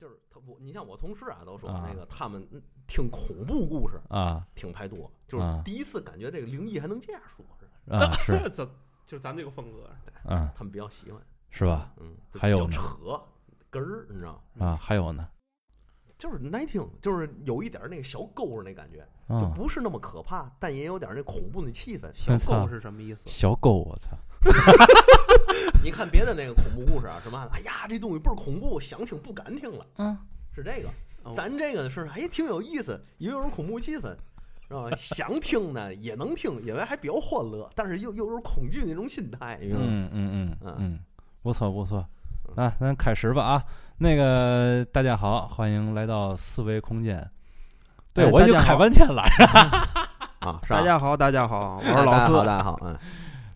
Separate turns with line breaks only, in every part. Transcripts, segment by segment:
就是他我，你像我同事啊，都说
啊
那个他们嗯听恐怖故事
啊
听太多，就是
啊
第一次感觉这个灵异还能这样说，是吧
啊是
咱就是咱这个风格。
嗯
他们比较喜欢，
是吧？
嗯，
还有
扯根儿，你知道，
啊，还有呢，
就是耐听，就是有一点那个小勾儿那感觉，就
啊，
不是那么可怕，但也有点那恐怖的气氛。
小
操
狗是什么意思？
小狗，我操，
你看别的那个恐怖故事啊，什么，哎呀，这东西倍儿恐怖，想听不敢听了，
嗯，
是这个。
哦
咱这个是哎挺有意思，也有种恐怖气氛，是吧？想听呢也能听，因为还比较欢乐，但是又又有恐惧那种心态，你知道吗？
嗯嗯嗯
嗯
嗯，不错不错，啊，咱开始吧啊，那个大家好，欢迎来到四维空间。对，我已经开半天了，
啊，
大家好，大家好，我是老
家好，
四。
大家好，嗯，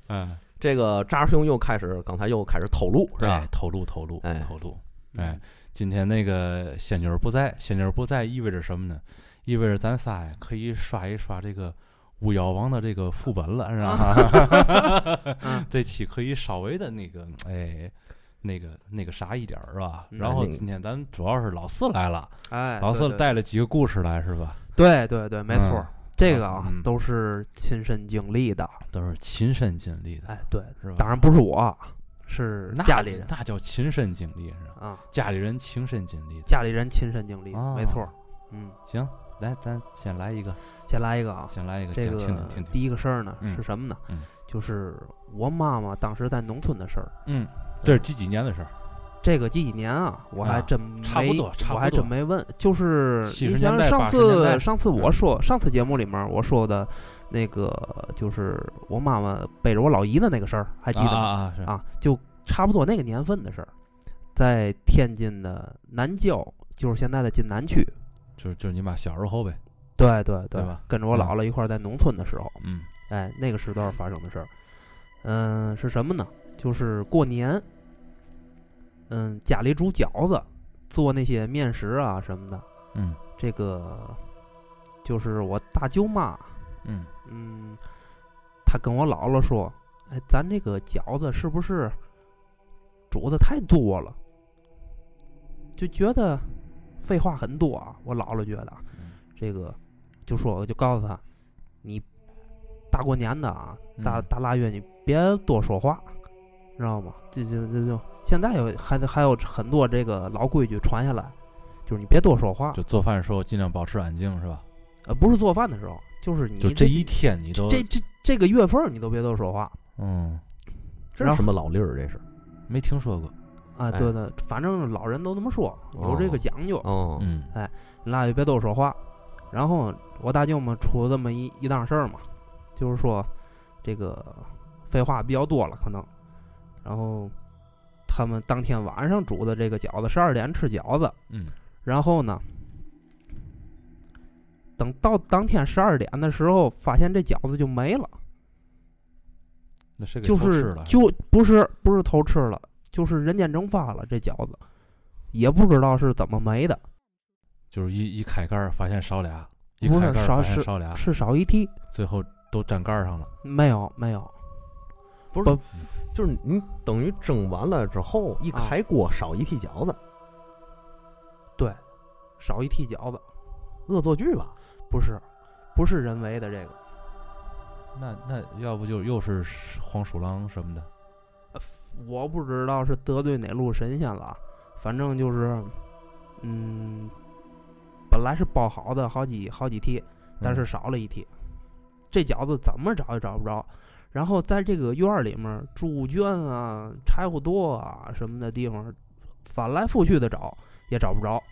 嗯，
这个扎兄又开始，刚才又开始透露，是吧
哎？透露透露
哎
透露，哎，今天那个仙女儿不在，仙女儿不在意味着什么呢？意味着咱仨呀可以刷一刷这个巫妖王的这个副本了，是吧？
嗯
这期可以稍微的那个，哎，那个那个啥一点儿，是吧？
嗯
然后今天咱主要是老四来了，
哎，
老四带了几个故事来，是吧？
对对对，没错
嗯，
这个啊
嗯
都是亲身经历的。
都是亲身经历的，
哎，对，
是吧？
当然不是我，是
那
家里人
那叫亲身经历，是吧？
啊，
家里人亲身经历。
家里人亲身经历没错。嗯，
行，来，咱先来一个，
先来一个啊，
先来一个，
这个
听听。
第一个事儿呢
嗯
是什么呢
嗯？
就是我妈妈当时在农村的事儿。
嗯，这是几几年的事儿？
这个几几年啊，我还
啊
真
差不多
没我还
差不多
真没问。就是你像上
80年代
次上次我
嗯
说上次节目里面我说的那个，就是我妈妈背着我老姨的那个事儿，还记得吗？
啊啊啊！
啊，就差不多那个年份的事儿，在天津的南郊，就是现在的津南区。
就是就是你妈小时候呗。
对对
对吧
跟着我
嗯
姥姥一块儿在农村的时候，
嗯
哎，那个时段发生的事儿。嗯，是什么呢？就是过年，嗯，家里煮饺子，做那些面食啊什么的。
嗯
这个就是我大舅妈，
嗯
嗯，她跟我姥姥说：“哎，咱这个饺子是不是煮的太多了？就觉得废话很多啊。”我姥姥觉得这个，就说我就告诉她，你大过年的啊，大
嗯
大腊月你别多说话，知道吗？这就就就现在有还还有很多这个老规矩传下来，就是你别多说话。
就做饭的时候尽量保持安静，是吧？
呃，不是做饭的时候，就是你
就这一天你都
这这这个月份儿你都别多说话
嗯
这是什么老例儿？这是
没听说过。
啊！
哎
对对，反正老人都这么说，有这个
哦
讲究，
哦，
嗯
那就别多说话。然后我大舅们出了这么一一档事儿嘛，就是说这个废话比较多了，可能。然后他们当天晚上煮的这个饺子，十二点吃饺子，
嗯
然后呢，等到当天十二点的时候，发现这饺子就没了。
那谁
就是？就不是不是偷吃了，就是人间蒸发了这饺子，也不知道是怎么没的，
就是一一开盖儿发现少俩，一开盖发现少俩，
是少一屉，
最后都粘盖上了。
没有没有，
不是，就是你等于蒸完了之后一
啊
开锅少一屉饺子，对
少一屉饺子，
恶作剧吧？
不是不是人为的这个，
那那要不就又是黄鼠狼什么的？
我不知道是得罪哪路神仙了，反正就是，嗯，本来是包好的好几好几屉，但是
嗯。
少了一屉，这饺子怎么找也找不着。然后在这个院儿里面，猪圈啊、柴火垛啊什么的地方，翻来覆去的找也找不着。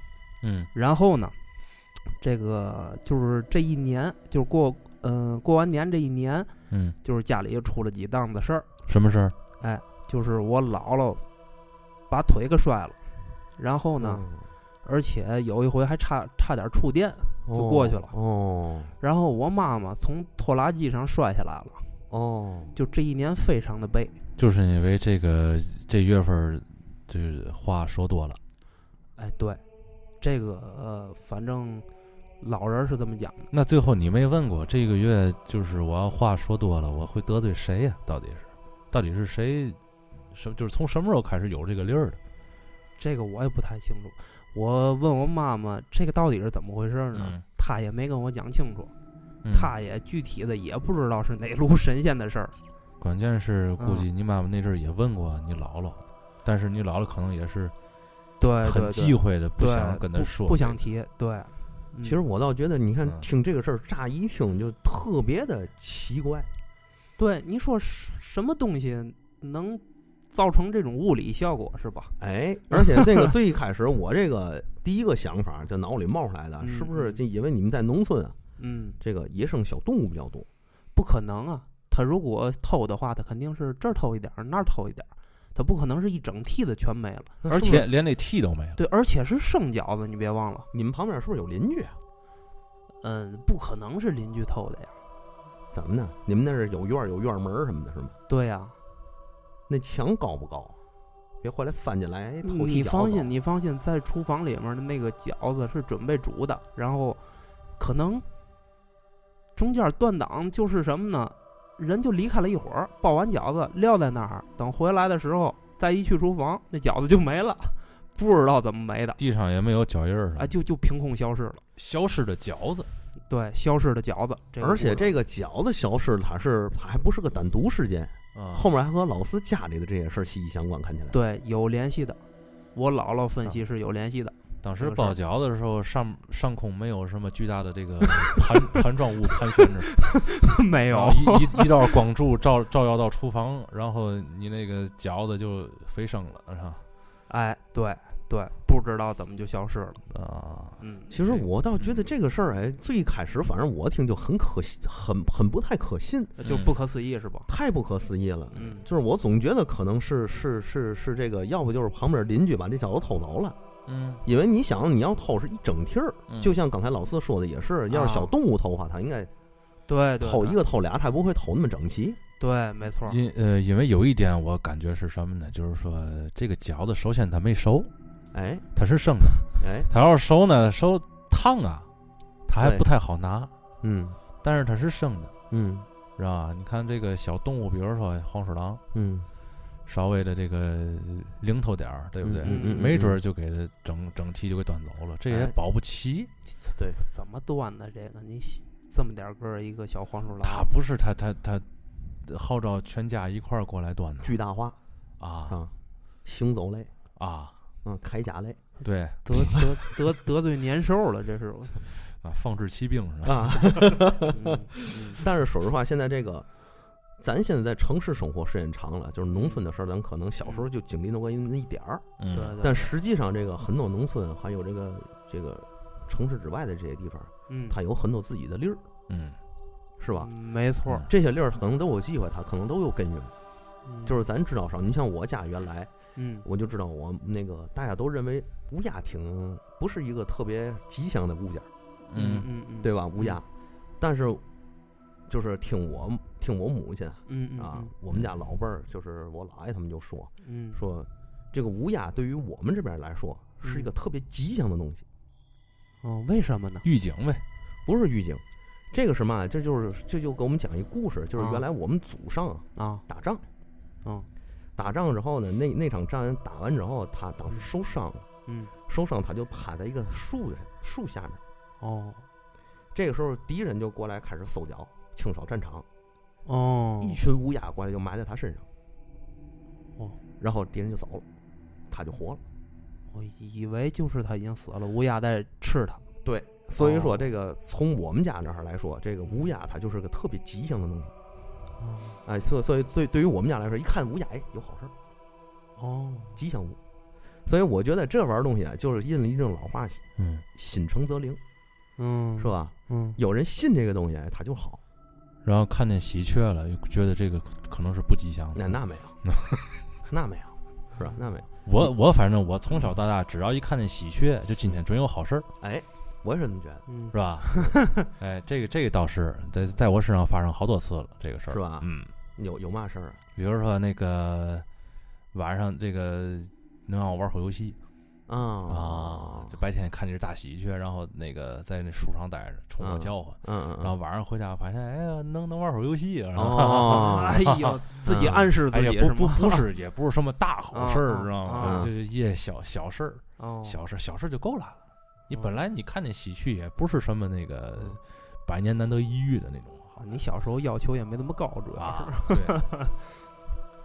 嗯
然后呢，这个就是这一年，就是过嗯、过完年这一年，
嗯，
就是家里又出了几档子事儿，
什么事儿？
就是我姥姥把腿给摔了，然后呢，
嗯
而且有一回还差差点触电，就过去了
哦
然后我妈妈从拖拉机上摔下来了，
哦，
就这一年非常的背。
就是因为这个这月份儿，这话说多了。
哎，对，这个呃，反正老人是这么讲的。
那最后你没问过这个月，就是我要话说多了，我会得罪谁呀、到底是，到底是谁？什就是从什么时候开始有这个理儿的？
这个我也不太清楚。我问我妈妈这个到底是怎么回事呢？
嗯
她也没跟我讲清楚，
嗯
她也具体的也不知道是哪路神仙的事儿。
关键是估
嗯
计你妈妈那阵儿也问过你姥姥，但是你姥姥可能也是很
对很对，
忌讳的，不
对
想跟她说，
不想。提。对，嗯
其实我倒觉得，你看
嗯
听这个事儿，乍一听就特别的奇怪。
对你说什什么东西能造成这种物理效果是吧？
哎，而且这个最一开始，我这个第一个想法就脑里冒出来的，
嗯
是不是
嗯
就因为你们在农村啊，
嗯，
这个野生小动物比较多？
不可能啊！他如果偷的话，他肯定是这儿偷一点儿，那儿偷一点儿，他不可能是一整屉的全没了。而且
连连那屉都没了。
对，而且是生饺子，你别忘了。
你们旁边是不是有邻居啊？
嗯，不可能是邻居偷的呀。
怎么呢？你们那是有院儿有院门儿什么的，是吗？
对呀、
那墙高不高？别回来翻进来偷
你放心，你放心，在厨房里面的那个饺子是准备煮的，然后可能中间断档就是什么呢？人就离开了一会儿，包完饺子撂在那儿，等回来的时候再一去厨房，那饺子就没了，不知道怎么没的，
地上也没有脚印儿
啊，就就凭空消失了。
消失的饺子。
对，消失的饺子，这个
而且这个饺子消失，它是它还不是个单独事件，
啊，
后面还和老四家里的这些事儿息息相关。看起来，
对有联系的，我姥姥分析是有联系的。
当时包饺子的时候，上上空没有什么巨大的这个盘 盘状物盘旋着，
没
有一一一道光柱照照耀到厨房，然后你那个饺子就飞升了，是吧？
哎，对对，不知道怎么就消失了。
啊，
嗯，
其实我倒觉得这个事儿，哎，最开始反正我听就很可信，很很不太可信，
就不可思议是吧？
太不可思议了。
嗯，
就是我总觉得可能是是是是这个，要不就是旁边邻居把这饺子偷走了。
嗯，
因为你想，你要偷是一整屉儿，
嗯。
就像刚才老四说的也是，要是小动物偷的话，它应该
对对，对。
偷一个偷俩，它不会偷那么整齐。
对，没错。
因呃，因为有一点我感觉是什么呢？就是说这个饺子首先它没熟，
哎。
它是生的，
哎，
它要是熟呢，熟烫啊，它还不太好拿，
嗯。
但是它是生的，
嗯。
是吧？你看这个小动物，比如说黄鼠狼，
嗯，
稍微的这个零头点儿，对不对？
嗯嗯嗯
没准儿就给他整整体就给端走了，这也
哎
保不齐。
对，
怎么端的这个？你这么点儿个儿一个小黄鼠狼，
他不是他他他号召全家一块儿过来端的
巨大化
啊
啊，行走类，
啊，
嗯，铠甲类
对
得得得得罪年兽了，这是。
啊，放置骑兵是吧？
啊。
嗯嗯
但是说实话，现在这个，咱现在在城市生活时间长了，就是农村的事儿，咱可能小时候就经历那么那一点儿。
嗯，
对对。
但实际上，这个很多农村还有这个这个城市之外的这些地方，
嗯，
它有很多自己的粒儿，
嗯，
是吧？
嗯没错。
这些粒儿可能都有机会，它可能都有根源。
嗯
就是咱知道少，你像我家原来
嗯
我就知道，我那个大家都认为乌鸦挺不是一个特别吉祥的物件，
嗯
嗯嗯，
对吧？乌鸦，但是就是听我听我母亲
嗯嗯
啊，我们家老辈儿就是我姥爷他们就说
嗯
说，这个乌鸦对于我们这边来说是一个特别吉祥的东西，
哦，为什么呢？
预警呗。
不是预警。这个什么啊？这就是这就给我们讲一故事，就是
啊
原来我们祖上啊
啊，
打仗，
嗯
打仗之后呢，那那场仗打完之后，他当时受伤了，
嗯，
受伤他就趴在一个树的树下面。
哦
这个时候敌人就过来开始搜剿，清扫战场，
哦，
一群乌鸦过来就埋在他身上，
哦，
然后敌人就走了，他就活了。
我以为就是他已经死了，乌鸦在吃他。
对，所以说
哦
这个从我们家那儿来说，这个乌鸦它就是个特别吉祥的东西。
哦
哎，所以所以对对于我们家来说，一看乌鸦，哎，有好事儿，
哦，
吉祥物。所以我觉得这玩意儿东西啊，就是印了一种老话，
嗯，
心诚则灵，
嗯，
是？吧？
嗯，
有人信这个东西，哎，它就好。
然后看见喜鹊了，又觉得这个可能是不吉祥的。
那那没有，那没有，是吧？那没有。
我我反正我从小到大，只要一看见喜鹊，就今天准有好事儿，
哎，我也是这么觉得，
嗯
是吧？哎，这个这个倒是在在我身上发生好多次了，这个事儿
是吧
嗯，
有有嘛事儿啊？
比如说那个晚上这个能让我玩会儿游戏，
啊
啊，就白天看这只大喜鹊，然后那个在那树上待着，冲我
嗯。
叫唤，
嗯嗯，
然后晚上回家发现，哎呀，能能玩会儿游戏啊，然后
哦，
哎呦，自己暗示自己，
不？不不是，也不是什么大好事儿，
啊
知道吗？
啊
就是一些小小事儿，
哦，
小事小事就够了。你
哦
本来你看那喜鹊也不是什么那个
嗯
百年难得一遇的那种
啊你小时候要求也没那么高，主要
啊
是，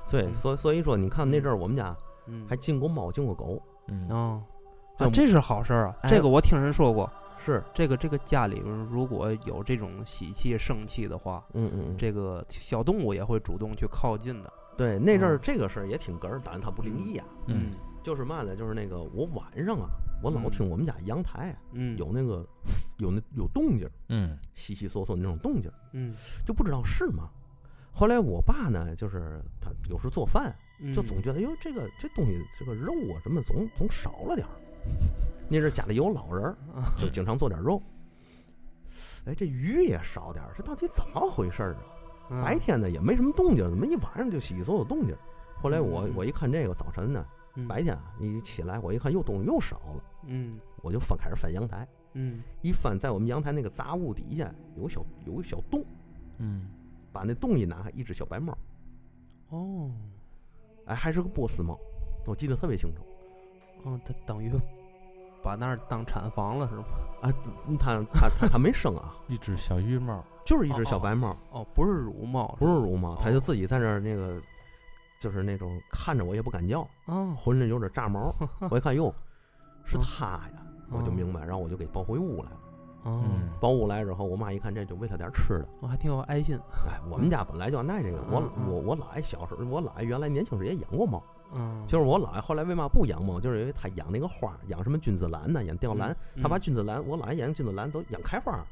对，
所以所以说，你看那阵儿我们家
嗯。
还进过猫，进过狗，
嗯
哦，啊，这是好事儿啊！
哎
这个我听人说过，
是，
这个这个家里边如果有这种喜气生气的话，
嗯嗯嗯，
这个小动物也会主动去靠近的。
对那阵儿
嗯
这个事儿也挺哏儿，但是它不灵异啊，
嗯
就是嘛呢，就是那个我晚上啊，我老
嗯
听我们家阳台啊
嗯，
有那个有那有动静儿，
嗯
悉悉嗦嗦那种动静儿，
嗯，
就不知道是吗？后来我爸呢，就是他有时做饭，
嗯
就总觉得哟，这个这东西这个肉啊，什么总总少了点儿？那是家里有老人儿，就经常做点肉。哎，这鱼也少点儿，这到底怎么回事儿啊？
嗯
白天呢也没什么动静，怎么一晚上就稀稀嗦嗦动静？后来我
嗯
我一看这个早晨呢，
嗯
白天啊一起来我一看又东西又少了，
嗯
我就翻开始翻阳台，
嗯
一翻在我们阳台那个杂物底下有个小有个小洞，
嗯
把那洞一拿开，一只小白猫，
哦
哎，还是个波斯猫，我记得特别清楚。
哦，它等于把那儿当产房了是吗？
啊，嗯它它它它没生啊，
一只小玉猫，
就是一只小白猫，
哦，不是乳猫，
不是乳猫，它
哦
就自己在那儿那个，就是那种看着我也不敢叫，
哦，
浑身有点炸毛。我一看哟，是
嗯
它呀，我就明白，然后我就给抱回屋来了。
哦，
嗯
抱屋来之后，我妈一看这就喂它点吃的。
我还挺有爱心。
哎，我们家本来就爱这个，我我我姥爷小时候，我姥爷原来年轻时也养过猫，
嗯，
就是我姥爷后来为嘛不养猫，就是因为他养那个花，养什么君子兰呢，养吊兰，
嗯
他把君子兰，我姥爷养君子兰都养开花。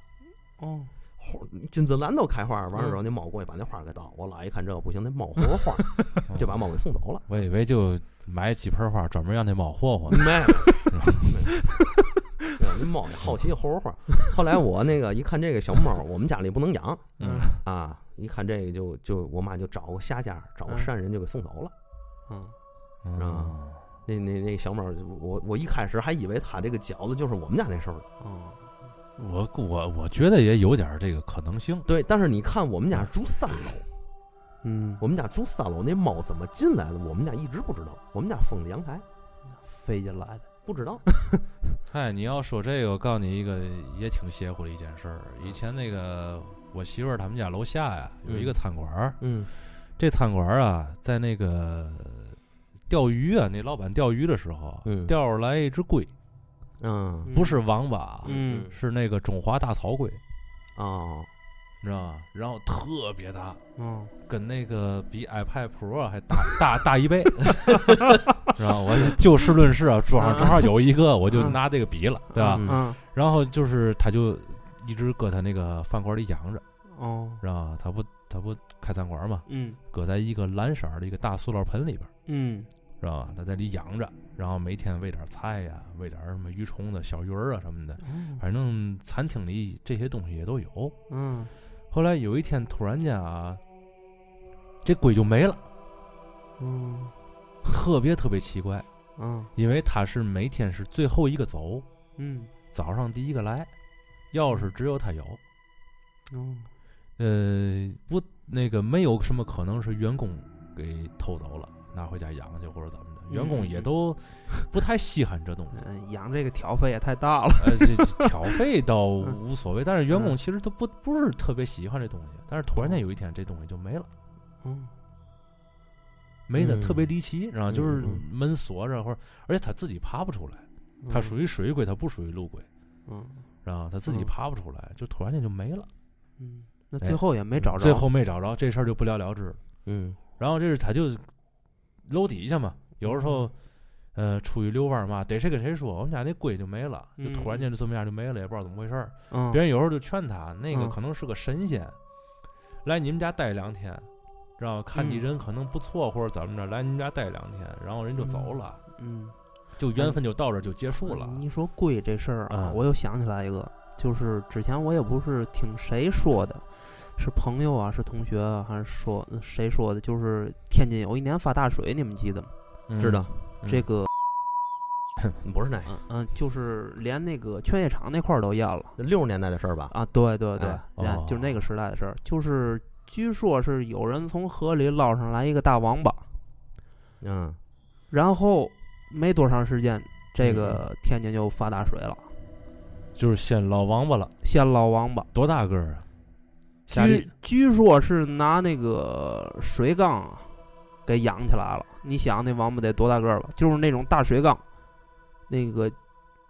哦，
花君子兰都开花，完了
嗯
之后那猫过去把那花给倒，我姥爷一看这个不行，那猫活活花，就把猫给送走了。
我以为就买几盆花，专门让那猫霍霍。
没，猫也好奇活活花。后来我那个一看这个小猫，我们家里不能养
嗯
啊，一看这个就就我妈就找个下家，找个
嗯
善人就给送走了。
嗯
啊
那那那小猫，我我一开始还以为它这个饺子就是我们家那兽的，
嗯，
我我我觉得也有点这个可能性。
对。但是你看我们家住三楼，
嗯，
我们家住三楼，那猫怎么进来的？我们家一直不知道。我们家封的阳台，
飞进来的。
不知道。
嗨，你要说这个，我告诉你一个也挺邪乎的一件事儿。以前那个我媳妇儿他们家楼下呀有一个餐馆儿，
嗯。
这餐馆儿啊在那个钓鱼啊，那老板钓鱼的时候，
嗯
钓出来一只龟，
嗯。
不是王八，
嗯。
是那个中华大草龟，
哦，
你知道吗？然后特别大，
嗯
跟那个比 iPad Pro 还大大大一倍，然后我就就事论事啊，桌上正好有一个，我就拿这个比了，对吧？
嗯
嗯
然后就是他就一直搁他那个饭馆里养着，
哦
知道吧？他不他不开餐馆嘛，
嗯
搁在一个蓝色儿的一个大塑料盆里边儿，
嗯
知道吧？他在里养着，然后每天喂点菜呀，喂点什么鱼虫子、小鱼儿啊什么的，反正餐厅里这些东西也都有。
嗯
后来有一天突然间啊，这龟就没了，
嗯。
特别特别奇怪，
嗯。
因为他是每天是最后一个走，
嗯。
早上第一个来，钥匙只有他有。
哦。
呃，不，那个没有什么可能是员工给偷走了，拿回家养去或者怎么的，员工也
嗯
都不太稀罕这东西。
嗯，养这个挑费也太大了。
呃，这这挑费倒
嗯
无所谓，但是员工
嗯
其实都不不是特别喜欢这东西。但是突然间有一天，这东西就没了，
嗯
嗯
没的特别离奇，然后就是
嗯
门锁着，或者而且它自己爬不出来，它属于水鬼，它不属于陆龟，
嗯
然后它自己
嗯
爬不出来，就突然间就没了，
嗯，那
哎
最后也没找着。
最后没找着，这事儿就不了了之了。
嗯
然后这是他就楼底下嘛，有时候呃出去遛弯儿嘛，逮谁跟谁说，我们家那龟就没了，就突然间就这么样就没了，也不知道怎么回事儿。
嗯，
别人有时候就劝他，那个
嗯
可能是个神仙，来你们家待两天，然后看你
嗯
人可能不错或者怎么着，来你们家待两天，然后人就走了，
嗯
就缘分就到这儿就结束了。
你说龟这事儿啊，
嗯
我又想起来一个，就是之前我也不是听谁说的，是朋友啊，是同学啊，还是说谁说的？就是天津有一年发大水，你们记得吗？
嗯
知道，
嗯
这个
不是那个
嗯嗯，就是连那个劝业场那块儿都淹了
六十年代的事儿吧？
啊！对对对就是那个时代的事儿，就是据说是有人从河里捞上来一个大王八，
嗯，
然后没多长时间，这个天津就发大水了，
就是先捞王八了，
先捞王八。
多大个儿啊？
据据说是拿那个水缸啊给养起来了。你想那王八得多大个儿吧？就是那种大水缸，那个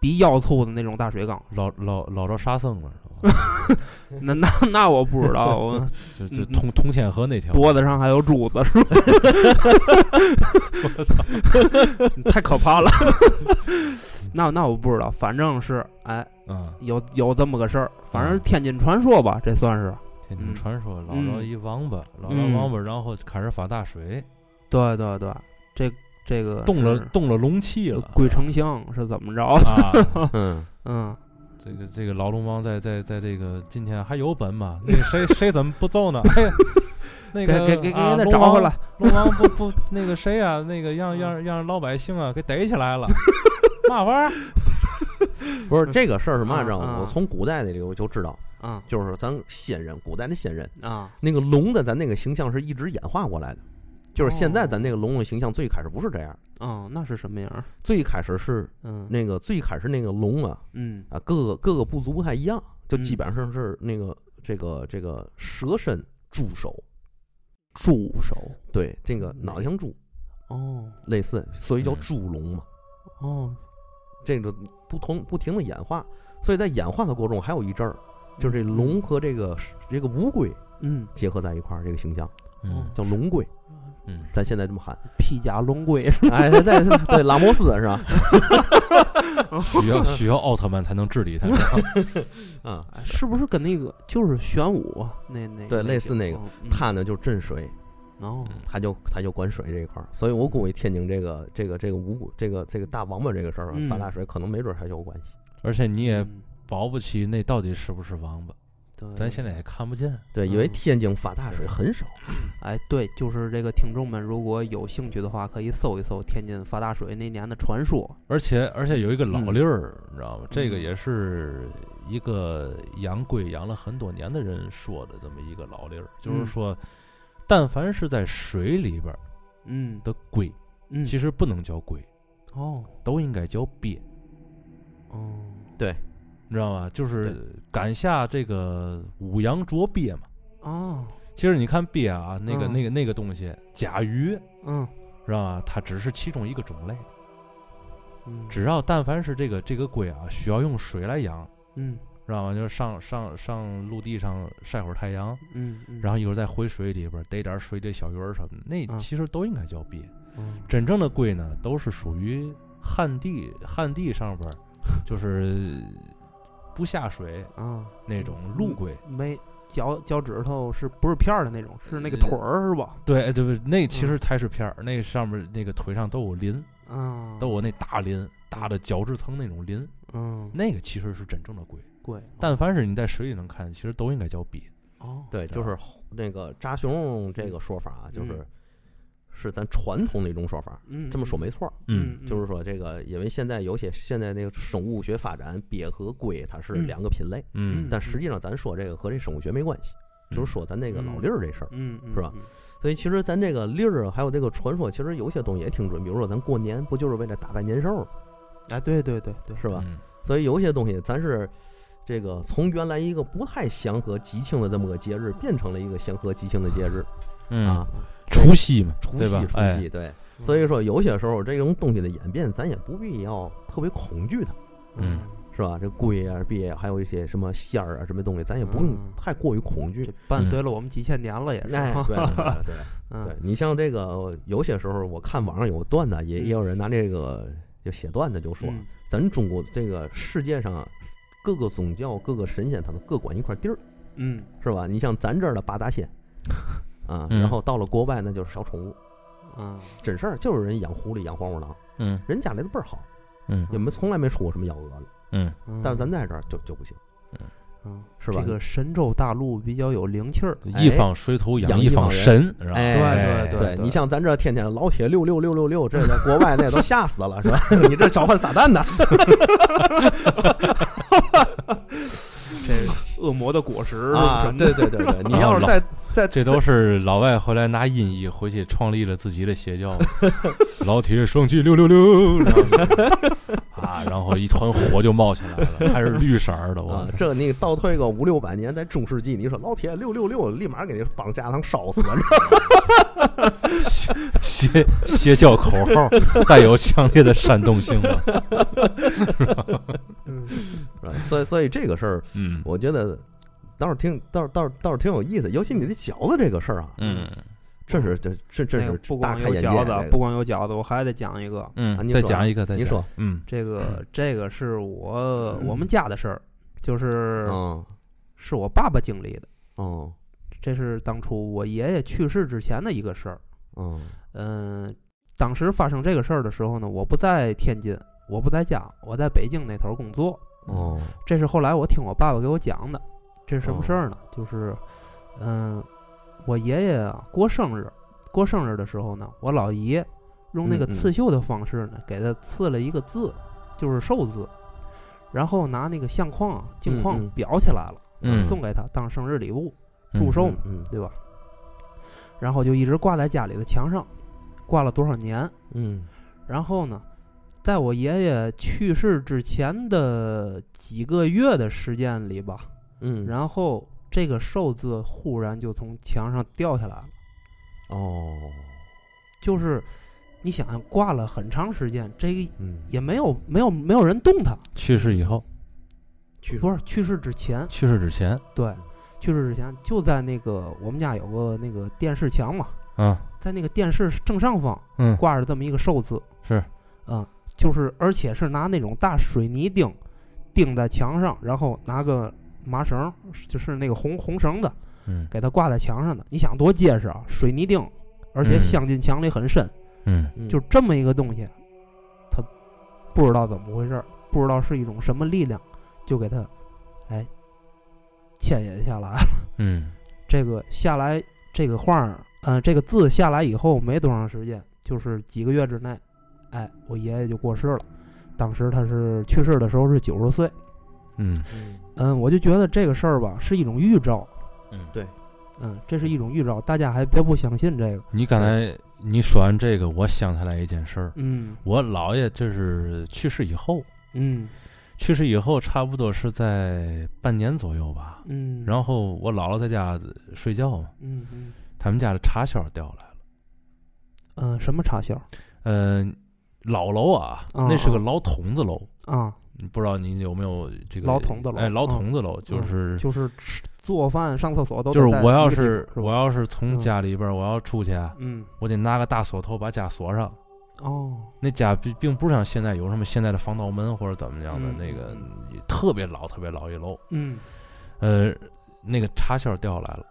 比腰粗的那种大水缸。
老老老着沙僧了，是吧？
那那那我不知道，我
就就
嗯
通通天河那条。
脖子上还有珠子，是吧？
我操！
太可怕了。那那我不知道，反正是哎，
嗯，
有有这么个事儿，反正
嗯
天津传说吧，这算是。
天津
嗯
传说捞
嗯
着一王八，老着
嗯
王八，然后开始发大水，
对对对，这这个
动了动了龙气了。
鬼丞相是怎么着？
啊！
嗯，
嗯，
这个这个老龙王在在在这个今天还有本吗？那个谁谁怎么不揍呢？哎呀，那个
给给给给他
啊龙王
找回来。
龙王不不那个谁啊，那个让 让让老百姓啊给逮起来了，嘛玩意儿？
不是这个事儿是嘛
嗯
知道吗？
嗯
我从古代那里我就知道，
啊
就是咱先人，古代的先人，
啊
那个龙的咱那个形象是一直演化过来的。就是现在咱那个龙的形象最开始不是这样，
哦，那是什么样儿？
最开始是
嗯。
那个最开始那个龙啊
嗯。
啊，各个各个部族不太一样，就基
嗯
本上是那个这个这个蛇身猪手，
猪手。
对，这个脑袋像猪，
哦。
类似，所以叫
嗯。
猪龙嘛。
哦，
这个不同不停的演化，所以在演化的过程中还有一阵儿，就是这龙和这个这个乌龟
嗯。
结合在一块儿，这个形象
嗯
叫龙龟，
嗯，
咱现在这么喊。
披甲龙龟
哎，对对对对，拉莫斯是吧？
需要需要奥特曼才能治理他。是吧
啊，
哎是不是跟那个就是玄武啊那那
对类似那个
嗯嗯
他呢就镇水，
哦
他就他就管水这一块儿，所以我估计天津这个这个这个五谷这个这个大王八这个事儿发大水，可能没准儿还有关系。
而且你也
嗯
保不齐那到底是不是王八，
对。
咱现在也看不见。
对，因为
嗯。
天津发大水很少。
哎，对，就是这个听众们，如果有兴趣的话，可以搜一搜天津发大水那年的传说。
而且而且有一个老
嗯。
例儿，你知道吗？这个
嗯。
也是一个养龟养了很多年的人说的这么一个老例儿，就是
嗯。
说，但凡是在水里边儿
嗯。
的龟，
嗯，
其实不能叫龟，
哦。
都应该叫鳖，
哦
你知道吗？就是赶下这个五羊捉鳖嘛。
哦
其实你看鳖啊，那个、
嗯
那个那个东西，甲鱼，
嗯
知道吧？它只是其中一个种类。
嗯
只要但凡是这个这个龟啊，需要用水来养，
嗯
知道吗？就是上上上陆地上晒会儿太阳，
嗯嗯，
然后一会儿再回水里边逮点水里小鱼儿什么的，那
嗯
其实都应该叫鳖。
嗯
真正的龟呢，都是属于旱地旱地上边儿，就是不下水
啊
那种陆龟。
没脚脚趾头是不是片儿的那种？是那个
呃
腿儿是吧？
对，对不？那其实
嗯
才是片儿，那上面那个腿上都有鳞，
啊，
都有那大鳞，大的角质层那种鳞，
嗯
那个其实是真正的龟。
龟，
但凡是你在水里能看，其实都应该叫鳖。
哦
对，就是那个扎熊这个说法啊，就是
嗯
是咱传统的一种说法。
嗯
这么说没错儿，
嗯
就是说这个，因为现在有些现在那个生物学发展，鳖和龟它是
嗯
两个品类，
嗯
但实际上咱说这个和这生物学没关系，就是说咱那个老粒儿这事儿。
嗯嗯
是吧？所以其实咱这个粒儿啊还有这个传说，其实有些东西也挺准。比如说咱过年不就是为了打败年兽，
哎，对对对对，
是吧？
嗯
所以有些东西咱是这个从原来一个不太祥和吉庆的这么个节日，变成了一个祥和吉庆的节日
嗯
啊，，
除夕嘛，
除夕
对吧？哎
除夕，对。所以说有些时候这种东西的演变，咱也不必要特别恐惧它，
嗯
是吧？这龟啊、鳖啊，还有一些什么仙儿啊，什么东西，咱也不用
嗯
太过于恐惧。
伴随了我们几千年了，也是。
哎，对对对 你像这个，有些时候我看网上有段子，也也有人拿这个就写段子，就说
嗯
咱中国这个世界上各个宗教、各个神仙，他们各管一块地儿，
嗯
是吧？你像咱这儿的八大仙啊，
嗯
然后到了国外那就是小宠物，
嗯
真事儿，就是人养狐狸、养黄鼠狼，
嗯
人家里的倍儿好，
嗯
也没从来没出过什么幺蛾子，
嗯
嗯，
但是咱在这儿就就不行
嗯
嗯，
是吧
这个神州大陆比较有灵气儿，
一方水土养一方神，是吧？
哎
对
对你像咱这天天老铁六六六六六，这在国外那都吓死了，是吧？你这召唤撒旦呢？
这恶魔的果实
啊
什，么
对对对对，你要是在在
这都是老外回来拿音译回去创立了自己的邪教，老铁生气六六六，然后啊，然后一团火就冒起来了，还是绿色的，我
这你倒退个五六百年，在中世纪，你说老铁六六六，立马给你绑架堂烧死，
邪邪教口号带有强烈的煽动性嘛，
嗯
是吧？所以所以这个事儿，
嗯。
我觉得倒是挺倒是倒是倒是挺有意思，尤其你的饺子这个事儿啊，
嗯。
这是这这
这
是大
不光有。饺子，不光有饺子，我还得讲一个，
嗯再讲一个，再
说，
嗯。
这个这个是我我们家的事儿，就是
嗯。
是我爸爸经历的，
哦
这是当初我爷爷去世之前的一个事儿。
嗯。
嗯，当时发生这个事儿的时候呢，我不在天津，我不在家，我在北京那头儿工作。
哦
这是后来我听我爸爸给我讲的。这是什么事
哦
儿呢？就是，嗯，我爷爷啊过生日，过生日的时候呢，我老姨用那个刺绣的方式呢，给他刺了一个字，就是寿字，然后拿那个相框啊、镜框裱起来了，
嗯
送给他当生日礼物，祝寿嘛，
嗯
对吧？然后就一直挂在家里的墙上，挂了多少年？
嗯
然后呢，在我爷爷去世之前的几个月的时间里吧，
嗯，
然后这个寿字忽然就从墙上掉下来了，
哦。
就是你想想，挂了很长时间，这个
嗯。
也没有没有没有人动它，
去世以后，
去
不是去世之前，
去世之前，
对，去世之前就在那个我们家有个那个电视墙嘛，
啊，
在那个电视正上方
嗯，
挂着这么一个寿字，
是，
嗯，就是而且是拿那种大水泥钉钉在墙上，然后拿个麻绳，就是那个红红绳子
嗯
给它挂在墙上的。你想多结实啊，水泥钉，而且
嗯
镶进墙里很深，
嗯
嗯
就这么一个东西，它不知道怎么回事，不知道是一种什么力量，就给它哎牵引下来了。
嗯
这个下来这个画儿，嗯、这个字下来以后没多长时间，就是几个月之内，哎，我爷爷就过世了。当时他是去世的时候是九十岁，
嗯。
嗯
嗯，我就觉得这个事儿吧是一种预兆，
嗯，
对。
嗯，这是一种预兆，大家还别不相信这个，
你刚才。你说完这个，我想起来一件事儿，
嗯。
我姥爷这是去世以后，
嗯。
去世以后差不多是在半年左右吧。
嗯，
然后我姥姥在家睡觉嘛，
嗯嗯。
他们家的插销掉下来了。
嗯，什么插销
嗯、老楼啊，
啊
那是个
啊。
老筒子楼，
啊？
不知道你有没有这个
老筒子楼
哎，老
嗯
筒子楼就是
就是吃做饭、上厕所都
就是我要是我要是从
嗯
家里边我要出去啊，
嗯。
我得拿个大锁头把家锁上。
哦。
那家并并不是像现在有什么现在的防盗门或者怎么样的
嗯。
那个
嗯
特别老特别老一楼，
嗯。
呃，那个插销掉下来了，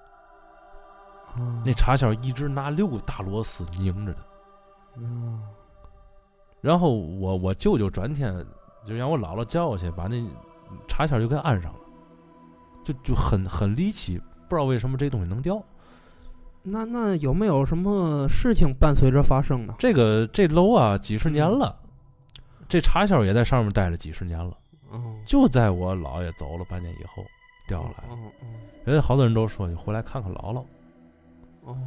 啊。
那插销一直拿六个大螺丝拧着的。
嗯
然后我我舅舅转天就让我姥姥叫我去，把那插销就给安上了，就就很很离奇，不知道为什么这东西能掉。
那那有没有什么事情伴随着发生呢？
这个这楼啊几十年了，这插销也在上面待了几十年了，
哦，
就在我姥爷走了半年以后掉下来了。
哦哦
人家好多人都说你回来看看姥姥，
哦，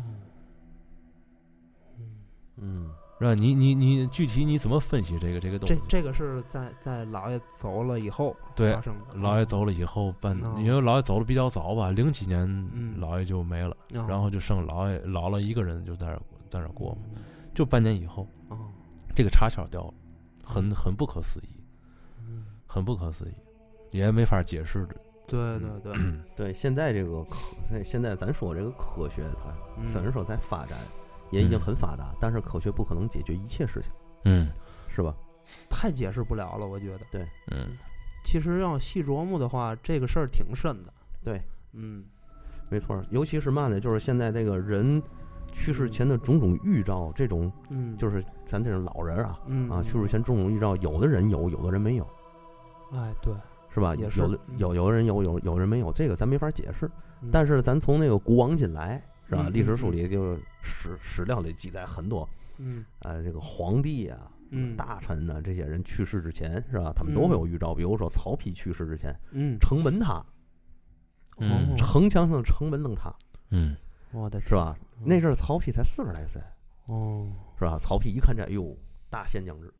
嗯
是吧？你你你具体你怎么分析这个这个东
这
西？
这个是在在姥爷走了以后
对
发生的。
姥爷走了以后半，
哦
因为姥爷走的比较早吧，零几年
嗯
姥爷就没了，
哦，
然后就剩姥爷姥姥一个人就在那儿在那儿过嘛，
嗯
就半年以后，
哦，
这个插销掉了，很很不可思议，
嗯
很不可思议，也没法解释的。
对对对，
对，现在这个科，现现在咱说这个科学，它
嗯
虽然说在发展，也已经很发达，但是科学不可能解决一切事情，
嗯
是吧？
太解释不了了，我觉得。
对嗯
其实要细琢磨的话，这个事儿挺深的。
对，
嗯
没错儿，尤其是嘛呢，就是现在这个人去世前的种种预兆，这种
嗯，
就是咱这种老人啊
嗯
啊，去世前种种预兆，有的人有，有的人没有，
哎对，
是是吧？
也是
有的有有的人有有有人没有，这个咱没法解释。
嗯
但是咱从那个古往今来，是吧？
嗯
历史
嗯
书里就是史史料里记载很多，
嗯
呃，这个皇帝啊、
嗯
大臣呢，这些人去世之前，是吧？他们都会有预兆，比如说曹丕去世之前，
嗯，
城门塌，
嗯
哦
城墙上城门能塌，
嗯
我的
是吧？那阵儿曹丕才四十来岁，
哦
是吧？曹丕一看这，哎呦，大限将至。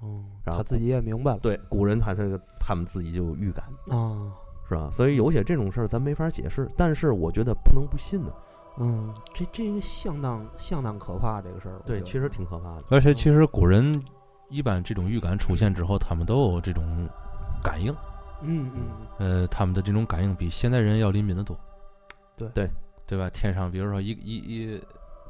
哦，
然后
他自己也明白了
对，古人他这个他们自己就有预感，
啊，
是吧？所以有些这种事儿咱没法解释，但是我觉得不能不信呢。
嗯，这这个相当相当可怕，这个事儿，
对，
觉得
其实挺可怕的。
而且其实古人一般这种预感出现之后，他们都有这种感应，
嗯嗯
呃，他们的这种感应比现代人要灵敏的多。
对
对
对吧？天上比如说一一一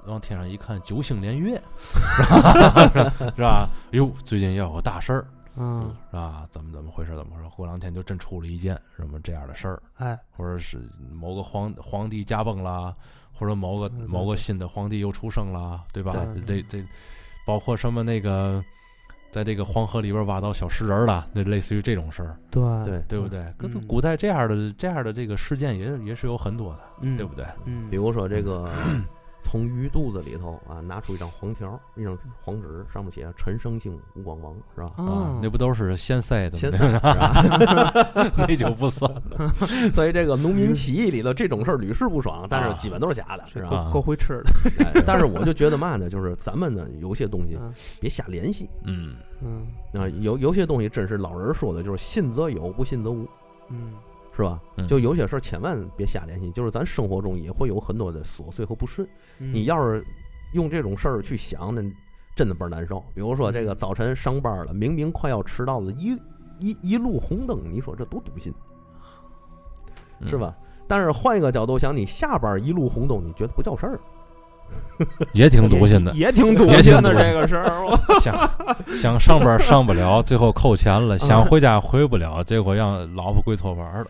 往天上一看，九星连月，是吧？是吧？哟，最近要有个大事儿，
嗯，
是吧？怎么怎么回事？怎么回事？过两天就真出了一件什么这样的事儿，
哎，
或者是某个皇皇帝驾崩啦，或者某个某个新的皇帝又出生了，对吧？这这包括什么那个，在这个黄河里边挖到小石人儿了，那类似于这种事儿，
对
对
对不对？可是
嗯
古代这样的这样的这个事件也也是有很多的，
嗯，
对不对？
嗯，
比如说这个，从鱼肚子里头啊拿出一张黄条，一张黄纸，上面写“陈胜兴吴广王”，是吧？
啊
啊，，
那不都是先塞的吗？
先塞是吧？
那就不算了。
所以这个农民起义里头这种事儿屡试不爽，但是基本都是假的，是吧？
啊
够会吃的，
哎但是我就觉得嘛呢，就是咱们呢有些东西
嗯
别瞎联系
嗯
嗯
啊，有有些东西真是老人说的，就是信则有，不信则无，
嗯
是吧？
嗯
就有些事儿千万别瞎联系，就是咱生活中也会有很多的琐碎和不顺，
嗯，
你要是用这种事儿去想，那真的倍儿难受。比如说这个早晨上班了，明明快要迟到了，一一一路红灯，你说这多堵心，
嗯
是吧？但是换一个角度想，你下班一路红灯，你觉得不叫事儿，
也挺堵心的，
也挺堵心的这个事儿，
想想上班上不了，最后扣钱了；想回家回不了，结果让老婆跪搓板了。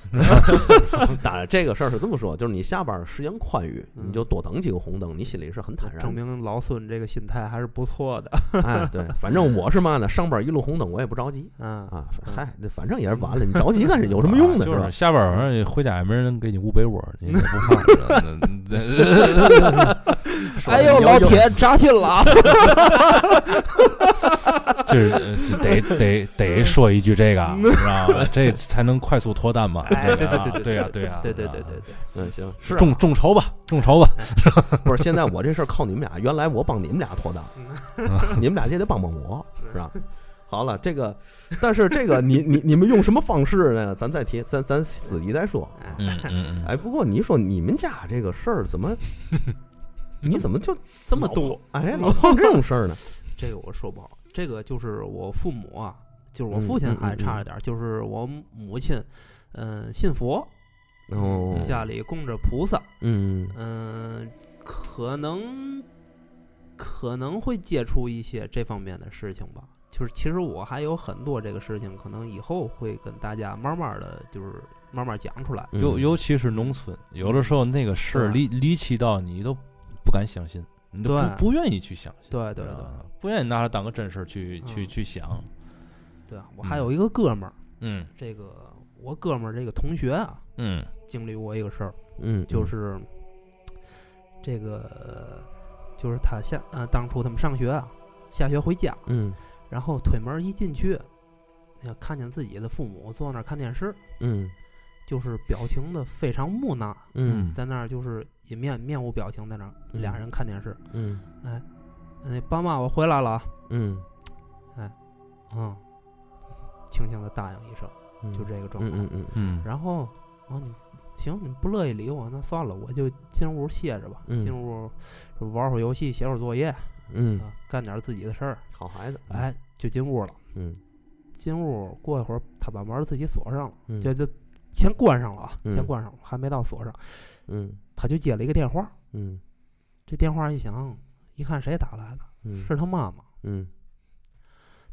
当然，这个事儿是这么说，就是你下班时间宽裕，
嗯
你就多等几个红灯，你心里是很坦然
证。明老孙这个心态还是不错的，
哎，对，反正我是嘛呢，上班一路红灯，我也不着急
嗯
啊。嗨，反正也是晚了，你着急干什么？有什么用呢？
就是是？下班晚上回家也没人给你捂被窝，你也不怕。嗯
哎呦，老铁扎心了啊！
这是得得得说一句这个，知道吧？这才能快速脱单嘛。
哎，对
对
对对
对呀对呀，
对对对对对，
嗯，行，是啊
众众筹吧，众筹吧。
不是，现在我这事儿靠你们俩，原来我帮你们俩脱单，你们俩也得帮帮我，是吧？好了，这个，但是这个你你你们用什么方式呢？咱再提，咱咱私底再说。
哎，
不过你说你们家这个事儿怎么，你怎么就
这么多，
哎 老碰这种事儿呢？
这个我说不好。这个就是我父母啊，就是我
嗯
父亲还差着点儿，就是我母亲，嗯，信佛，
哦，
家里供着菩萨，
嗯
嗯，可能可能会接触一些这方面的事情吧。就是其实我还有很多这个事情，可能以后会跟大家慢慢的就是慢慢讲出来。
嗯
尤尤其是农村，有的时候那个事儿离离奇到你都不敢相信，你都
对。
不不愿意去相信，
对对对
不愿意拿它当个真事儿去去
嗯。
去想。
对啊，我还有一个哥们儿，
嗯。
这个我哥们儿这个同学啊，
嗯。
经历过一个事儿，
嗯，
就是这个就是他下呃当初他们上学啊，下学回家，
嗯。
然后推门一进去，看见自己的父母坐那儿看电视，
嗯
就是表情的非常木讷，
嗯
在那儿就是一面面无表情在那儿，
嗯
俩人看电视。
嗯
哎，那，爸妈，我回来了
嗯，哎
嗯，轻轻的答应一声，
嗯，
就这个状态。
嗯嗯嗯
嗯
嗯，
然后，哦，你行，你不乐意理我，那算了，我就进屋歇着吧。
嗯
进屋玩会儿游戏，写会儿作业
嗯，
啊，干点自己的事儿。
好孩子，
哎，就进屋了。
嗯
进屋过一会儿，他把门自己锁上了，
嗯
就就先关上了啊，
嗯
先关上了，还没到锁上。
嗯
他就接了一个电话，
嗯
这电话一响，一看谁打来的，
嗯
是他妈妈。
嗯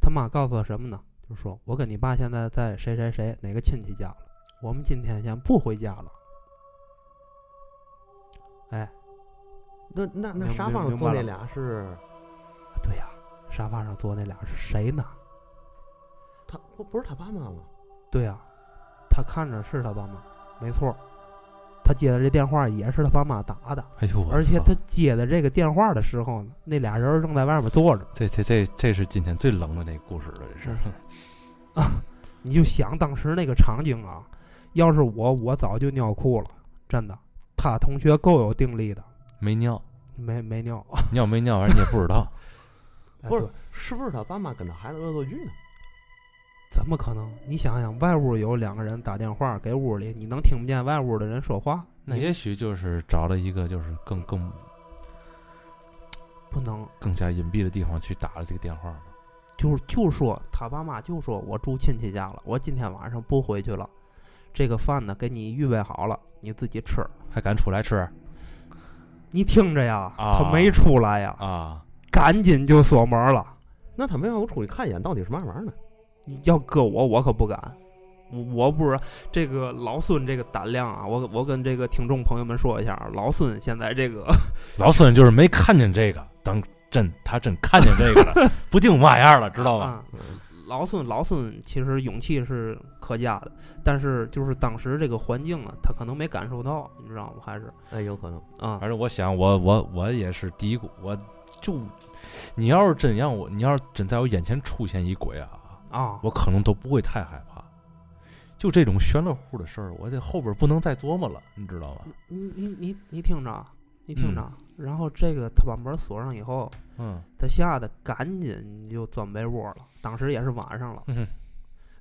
他妈告诉他什么呢？就是说我跟你爸现在在谁谁谁哪个亲戚家了，我们今天先不回家了。哎，
那那那
明
沙发上坐那俩是
对呀、沙发上坐那俩是谁呢？
他不不是他爸妈吗？
对呀、他看着是他爸妈，没错儿。他接的这电话也是他爸妈打的，
哎呦，
而且他接的这个电话的时候呢，那俩人正在外面坐着。
这这这这是今天最冷的那个故事了，这是。
啊你就想当时那个场景啊，要是我，我早就尿裤了，真的。他同学够有定力的，
没尿，
没没尿，
尿没尿，反正你也不知道。
不是是不是他爸妈跟他孩子恶作剧呢？
怎么可能？你想想，外屋有两个人打电话给屋里，你能听不见外屋的人说话？
那也许就是找了一个就是更更
不能，
更加隐蔽的地方去打了这个电话嘛。
就是就说他爸妈就说我住亲戚家了，我今天晚上不回去了，这个饭呢给你预备好了，你自己吃。
还敢出来吃
你听着呀，
啊
他没出来呀，
啊？
赶紧就锁门了。
那他没让我出去看一眼，到底是嘛玩意儿呢？
要搁我，我可不敢。我我不是这个老孙这个胆量啊，我我跟这个听众朋友们说一下，老孙现在这个
老孙就是没看见这个，等真他真看见这个了，不定嘛样了，知道吧？
啊，老孙老孙其实勇气是可嘉的，但是就是当时这个环境啊，他可能没感受到，你知道吗？还是
哎，有可能。
啊
反正我想，我我我也是嘀咕，我就你要是真让我，你要是真在我眼前出现一鬼啊，
啊，
我可能都不会太害怕。就这种悬了户的事儿，我这后边不能再琢磨了，你知道吧？
你你你你听着，你听着，然后这个他把门锁上以后，
嗯，
他吓得赶紧就钻被窝了。当时也是晚上了，
嗯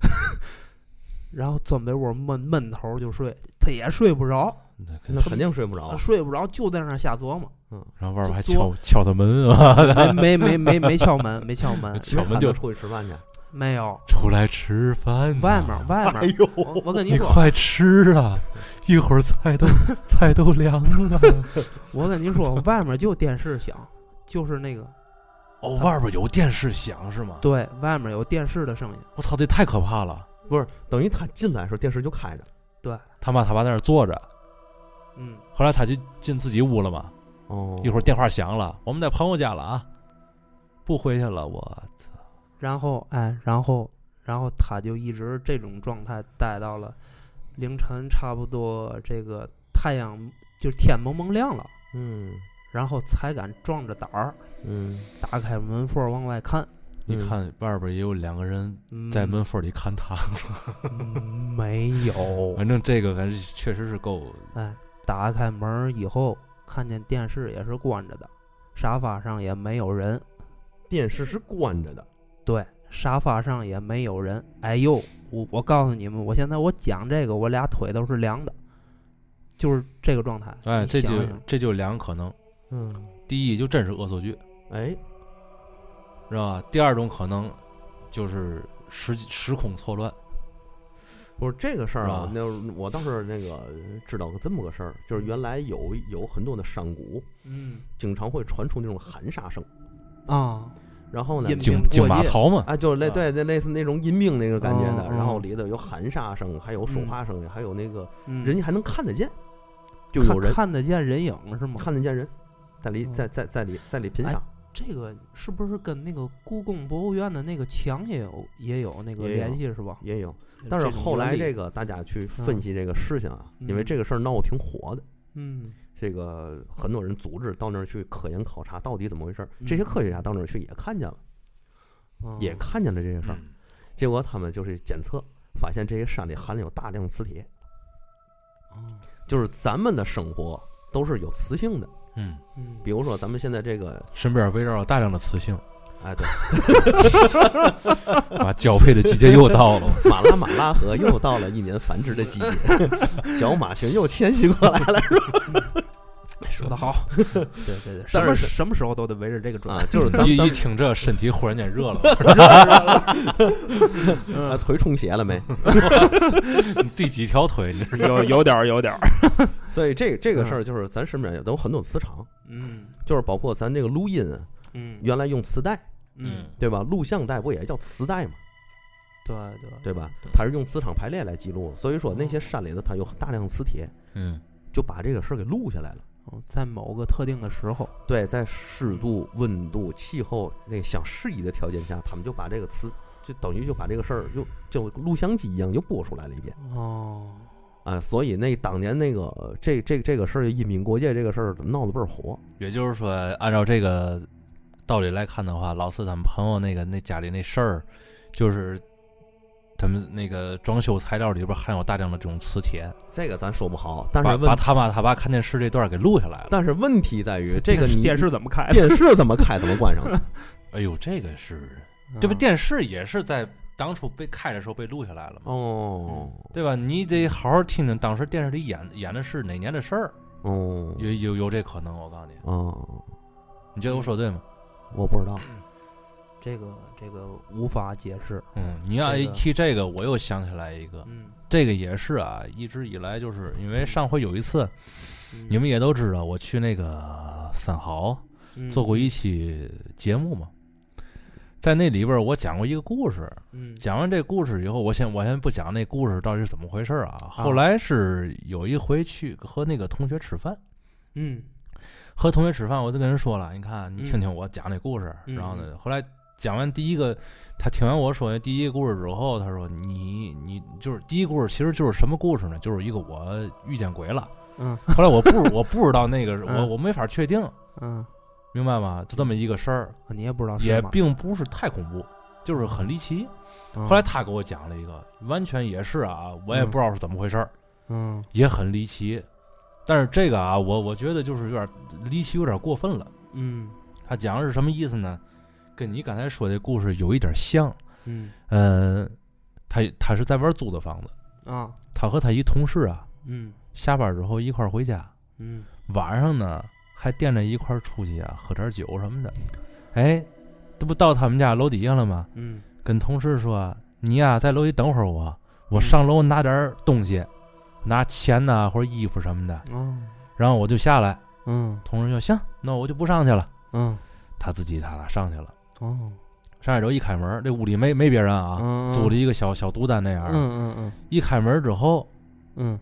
然后钻被窝闷闷头就睡，他也睡不着，
那肯
定睡不着。
睡不着就在那儿瞎琢磨，嗯
然后外边还敲敲他门啊，
没没没没没敲门，没敲门，
敲门就
出去吃饭去。
没有。
出来吃饭。
外面外面，
哎呦，
我我跟你说，
你快吃啊！一会儿菜都 菜都凉了。
我跟你说，外面就电视响，就是那个
哦，外边有电视响是吗？
对，外面有电视的声音，
我操，这太可怕了！
不是，等于他进来的时候电视就开着。
对，
他妈他爸在那坐着，
嗯，
后来他就进自己屋了嘛。
哦
一会儿电话响了，我们在朋友家了啊，不回去了。我操！
然后哎，然后然后他就一直这种状态待到了凌晨，差不多这个太阳就是天蒙蒙亮了，
嗯
然后才敢壮着胆儿
嗯，
打开门缝往外看，
你看外边也有两个人
嗯
在门缝里看他，
嗯没有，
反正这个还是确实是够
哎，打开门儿以后，看见电视也是关着的，沙发上也没有人。
电视是关着的。
对，沙发上也没有人。哎呦，我我告诉你们，我现在我讲这个，我俩腿都是凉的，就是这个状态。
哎，
你
这就这就两个可能，
嗯，
第一就真是恶作剧，
哎，
知道吧？第二种可能就是时时空错乱。
不是这个事儿啊，那我倒是那个知道个这么个事儿，就是原来有有很多的山谷，
嗯
经常会传出那种喊杀声，
啊，
然后呢
阴，
京
兵
京
过夜
马槽嘛，
啊，就是类
啊。
对那类似那种阴兵那个感觉的，
嗯
然后
嗯
里头有喊杀声，还有说话声音，还有那个
嗯。
人家还能看得见，就
看
有人
看得见人影是吗？
看得见人在里
嗯
在在在里在里品
哎
赏，
这个是不是跟那个故宫博物院的那个墙也有也有那个联系是吧？
也有。但是后来这个大家去分析这个事情啊，
嗯
因为这个事儿闹得挺火的，
嗯
这个很多人组织到那儿去科研考察到底怎么回事儿。这些
嗯
科学家到那儿去也看见了，
啊
也看见了这些事儿。
嗯
结果他们就是检测，发现这些山里含有大量磁铁，
哦
就是咱们的生活都是有磁性的。
嗯，
嗯
比如说咱们现在这个，
身边围绕着大量的磁性，
哎，对，
啊，交配的季节又到了。
马拉马拉河又到了一年繁殖的季节，角马群又迁徙过来了，
说的好，对对对，什么
但是
什么时候都得围着这个转
啊，就是。咱
一一听这，身体忽然间热了。
啊腿充血了没？
你第几条腿？
有有点儿有点儿，
所以这这个事儿就是咱身边也都有很多磁场，
嗯。
就是包括咱这个录音啊，
嗯。
原来用磁带，
嗯，
对吧？录像带不也叫磁带吗，
对对
对吧？它是用磁场排列来记录，所以说那些山里头它有大量磁铁，
嗯
就把这个事儿给录下来了。
哦在某个特定的时候，
对，在湿度、温度、气候那个相适宜的条件下，他们就把这个磁就等于就把这个事儿又就录像机一样又播出来了一遍
哦，
啊，所以那当年那个这这这个事儿，阴兵国界这个事儿闹得倍儿火。
也就是说，按照这个道理来看的话，老四他们朋友那个那家里那事儿，就是他们那个装修材料里边含有大量的这种磁铁，
这个咱说不好，但是
把把他妈他爸看电视这段给录下来了。
但是问题在于这个你
电视怎么开？
电视怎么开怎么关上的？
哎呦，这个是这不
嗯
电视也是在当初被开的时候被录下来了嘛，
哦
对吧？你得好好听听当时电视里演演的是哪年的事儿，
哦
有有有这可能，我告诉你，
哦，
你觉得我说对吗？
我不知道。
这个这个无法解释。
嗯，你要一提这个，我又想起来一个，
嗯，
这个也是啊，一直以来就是因为上回有一次，
嗯。
你们也都知道，我去那个三好
嗯。
做过一期节目嘛，在那里边我讲过一个故事，
嗯。
讲完这故事以后，我先我先不讲那故事到底是怎么回事啊。后来是有一回去和那个同学吃饭，
嗯
和同学吃饭，我就跟人说了，你看你
嗯
听听我讲那故事。
嗯
然后呢，后来讲完第一个，他听完我说的第一个故事之后，他说你你就是第一个故事其实就是什么故事呢？就是一个我遇见鬼了。
嗯
后来我不我不知道那个 我
嗯
我没法确定，
嗯，
明白吗？就这么一个事儿，
你也不知道
也并不是太恐怖，就是很离奇。
嗯
后来他给我讲了一个，完全也是啊，我也不知道是怎么回事儿，
嗯
也很离奇。但是这个啊，我我觉得就是有点离奇，有点过分了。
嗯
他讲的是什么意思呢？跟你刚才说的故事有一点像。
嗯
呃、他他是在外租的房子，
啊
他和他一同事啊，
嗯
下班之后一块儿回家，
嗯
晚上呢还惦着一块儿出去啊，喝点酒什么的。哎，这不到他们家楼底下了吗？
嗯
跟同事说：“你呀、在楼底等会儿我，我上楼拿点儿东西，拿钱呐、或者衣服什么的，
哦
然后我就下来。”
嗯。
同事说：“行，那我就不上去了。
嗯”
他自己他俩上去了。
哦。
上来之后一开门，这屋里没没别人啊，
嗯
租了一个小小独单那样。
嗯嗯嗯。
一开门之后，
嗯。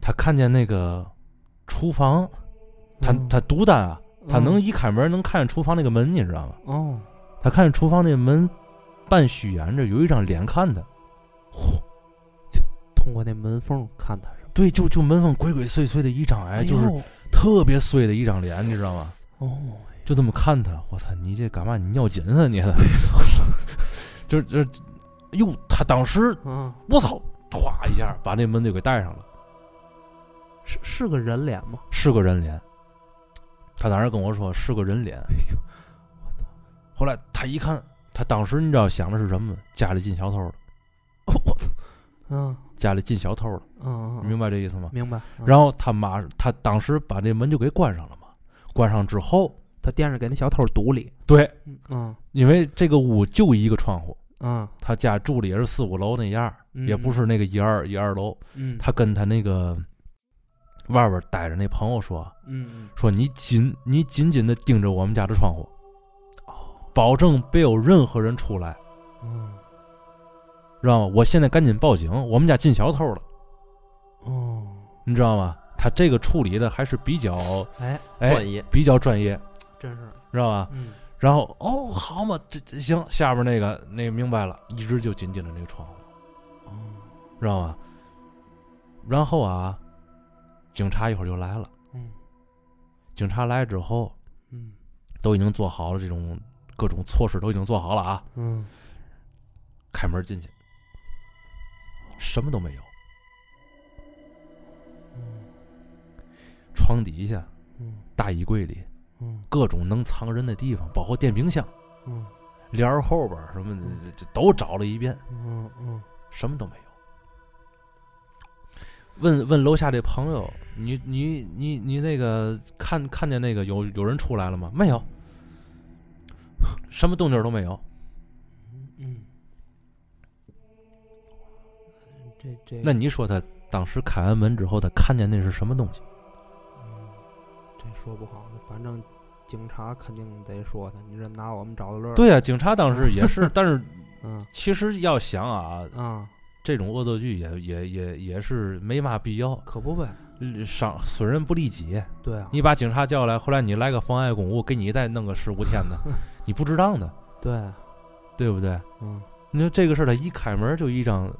他看见那个厨房，他
嗯。
他独单啊，他
嗯
能一开门能看见厨房那个门，你知道吗？
哦。
他看见厨房那个门半虚掩着，有一张脸看他。
嚯，就通过那门缝看他是吧？
对，就就门缝鬼鬼祟祟的一张，哎，就是
呦
特别碎的一张脸，你知道吗？
哦
就这么看他，我操，你这干嘛？你尿紧啊你？就就，哟，他当时
啊
我操，唰一下把那门就给带上了，
是是个人脸吗？
是个人脸。他当时跟我说是个人脸。后来他一看，他当时你知道想的是什么？家里进小偷了，
我操嗯
家里进小偷了，
嗯
你明白这意思吗？
明白
然后他妈，他当时把这门就给关上了嘛。关上之后，
他惦着给那小偷堵里。
对，
嗯。
因为这个屋就一个窗户，
嗯。
他家住的也是四五楼那样儿，
嗯。
也不是那个一二一二楼。
嗯。
他跟他那个外边待着那朋友说
嗯
说你紧你紧紧的盯着我们家的窗户，保证别有任何人出来，
嗯
知道吗？我现在赶紧报警，我们家进小偷了，
哦
你知道吗？他这个处理的还是比较
哎
哎
专业，
比较专业，
真是
知道吧？
嗯
然后哦，好嘛，这这行，下边那个那个明白了，一直就紧紧着那个窗户，
哦
知道吗？然后啊，警察一会儿就来了。
嗯
警察来之后，
嗯
都已经做好了这种各种措施，都已经做好了啊。
嗯
开门进去，什么都没有，床底下、
嗯。
大衣柜里，
嗯。
各种能藏人的地方，包括电冰箱、
嗯。
帘儿后边什么的，这这都找了一遍，
嗯嗯。
什么都没有。问问楼下这朋友，你你你你那个看看见那个有有人出来了吗？没有，什么动静都没有。
这这
那你说他当时开完门之后，他看见那是什么东西？
嗯，这说不好，反正警察肯定得说他，你这拿我们找的乐儿。，
对啊，警察当时也是，但是
嗯
其实要想啊，
啊，
这种恶作剧也也也也是没嘛必要，
可不呗。
伤损人不利己。
对啊，
你把警察叫来，后来你来个妨碍公务，给你再弄个十五天的，你不值当的，
对，
对不对？
嗯
你说这个事儿，他一开门就一张，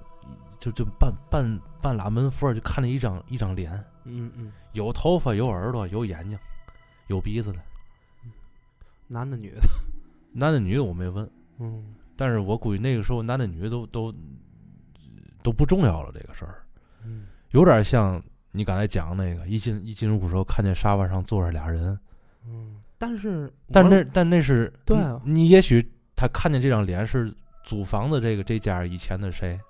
就就半半半拉门缝儿，就看见一张一张脸，
嗯嗯，
有头发，有耳朵，有眼睛，有鼻子的，
男的女的，
男的女的我没问，
嗯。
但是我估计那个时候男的女的都都都不重要了，这个事儿
嗯。
有点像你刚才讲那个，一进一进屋时候看见沙发上坐着俩人，
嗯，但是。
但那但那是
对啊
你你也许他看见这张脸是租房的这个这家以前的谁，
哦，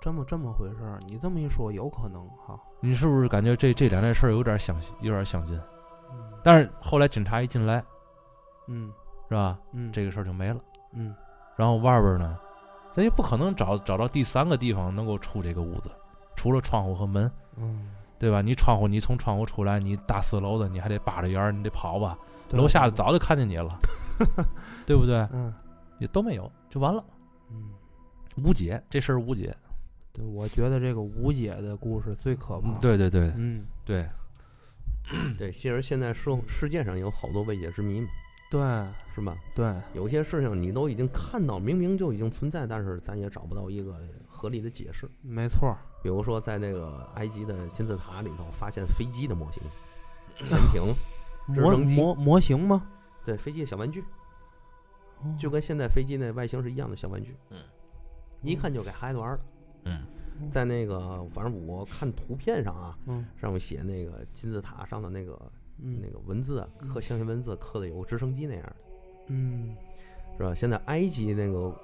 这么这么回事儿，你这么一说，有可能哈。
你是不是感觉这这两件事儿有点相有点相近？
嗯
但是后来警察一进来，
嗯
是吧？
嗯，
这个事儿就没了。
嗯
然后外边呢，咱也不可能找找到第三个地方能够出这个屋子，除了窗户和门，
嗯，
对吧？你窗户，你从窗户出来，你大四楼的，你还得扒着眼儿，你得跑吧？楼下早就看见你了，对不对？
嗯
也都没有，就完了，
嗯，
无解，这事儿无解。
对，我觉得这个无解的故事最可怕。，
对对对
嗯，
对，
对，其实现在世世界上有好多未解之谜嘛，
对
是吧？
对，
有些事情你都已经看到，明明就已经存在，但是咱也找不到一个合理的解释。
没错儿。
比如说，在那个埃及的金字塔里头发现飞机的模型、潜艇，
模模模型吗？
对，飞机的小玩具，
哦
就跟现在飞机那外形是一样的小玩具。
嗯，
一看就给孩子玩儿的。
嗯
在那个，反正我看图片上啊，
嗯
上面写那个金字塔上的那个
嗯
那个文字啊，刻象形文字刻的有个直升机那样的，
嗯
是吧？现在埃及那个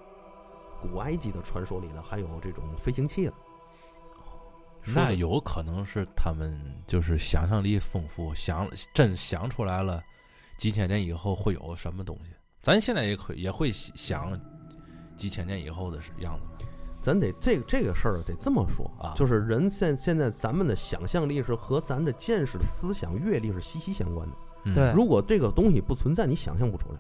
古埃及的传说里头还有这种飞行器了。
那有可能是他们就是想象力丰富，想真想出来了，几千年以后会有什么东西。咱现在也可也会想几千年以后的样子吗？
咱得这个这个事儿得这么说
啊
就是人现现在咱们的想象力是和咱的见识、思想、阅历是息息相关的。
嗯
对
如果这个东西不存在，你想象不出来，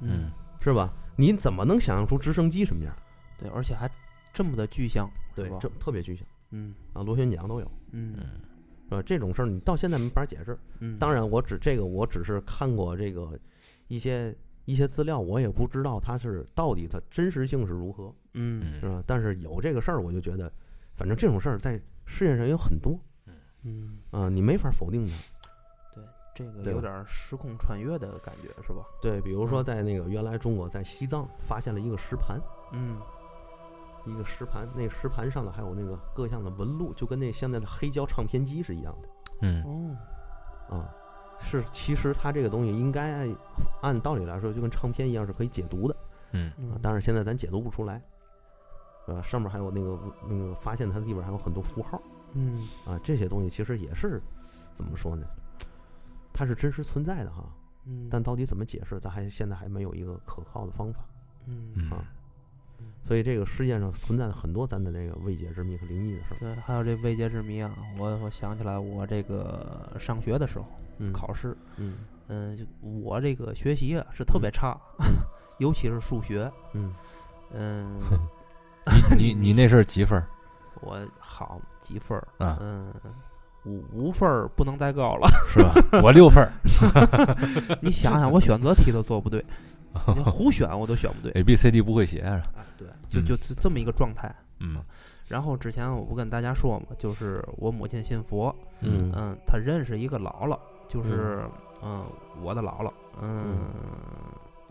嗯，
是吧？你怎么能想象出直升机什么样？
对，而且还这么的具象，
对这特别具象
嗯
啊，螺旋桨都有，
嗯
是吧？这种事儿你到现在没法解释。
嗯，
当然，我只这个我只是看过这个一些一些资料，我也不知道它是到底它真实性是如何，
嗯。
是吧？但是有这个事儿，我就觉得，反正这种事儿在世界上有很多
嗯，
啊，你没法否定它。
这个有点儿时空穿越的感觉，是吧？
对，比如说
嗯。
在那个原来中国在西藏发现了一个石盘，
嗯。
一个石盘，那石盘上的还有那个各项的纹路，就跟那现在的黑胶唱片机是一样的
嗯。
哦，
啊。是，其实它这个东西应该按道理来说，就跟唱片一样是可以解读的
嗯。
啊
嗯，
但是现在咱解读不出来，上面还有那个那个发现它的地方还有很多符号
嗯
啊，这些东西其实也是怎么说呢？它是真实存在的哈，
嗯，
但到底怎么解释，咱还现在还没有一个可靠的方法。
嗯
嗯
啊所以这个世界上存在了很多咱的那个未解之谜和灵异的事儿。
对，还有这未解之谜啊！我我想起来，我这个上学的时候
嗯，
考试，
嗯
嗯，就我这个学习啊是特别差，尤其是数学，
嗯，
嗯，
你你你那是几分儿
我好几分儿，
啊？
嗯，五五分儿不能再高了。
是吧？我六分儿
你想想，我选择题都做不对，你胡选我都选不对。
，A B C D 不会写是吧？
哎，对，就
嗯
就就这么一个状态。
嗯
然后之前我不跟大家说嘛，就是我母亲信佛，
嗯
嗯，她认识一个姥姥，就是嗯我的姥姥，嗯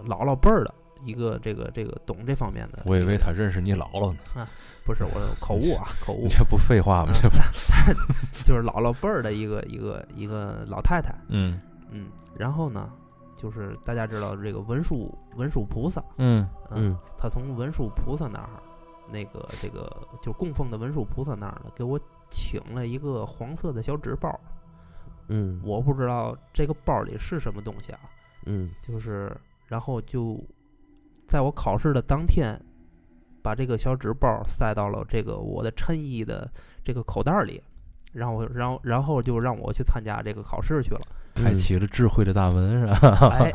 姥姥辈儿的一个这个这个懂这方面的。
我以为他认识你姥姥呢，啊
不是我口误啊，口误
你，这不废话吗？这不，
就是姥姥辈儿的一个一个一个老太太，
嗯
嗯，然后呢，就是大家知道这个文殊文殊菩萨，
嗯
嗯，
嗯
他从文殊菩萨那儿，那个这个就供奉的文殊菩萨那儿呢，给我请了一个黄色的小纸包，
嗯，
我不知道这个包里是什么东西啊，
嗯
就是然后就在我考试的当天，把这个小纸包塞到了这个我的衬衣的这个口袋里。然后，然后，然后就让我去参加这个考试去了。
开启了智慧的大门是吧？
哎，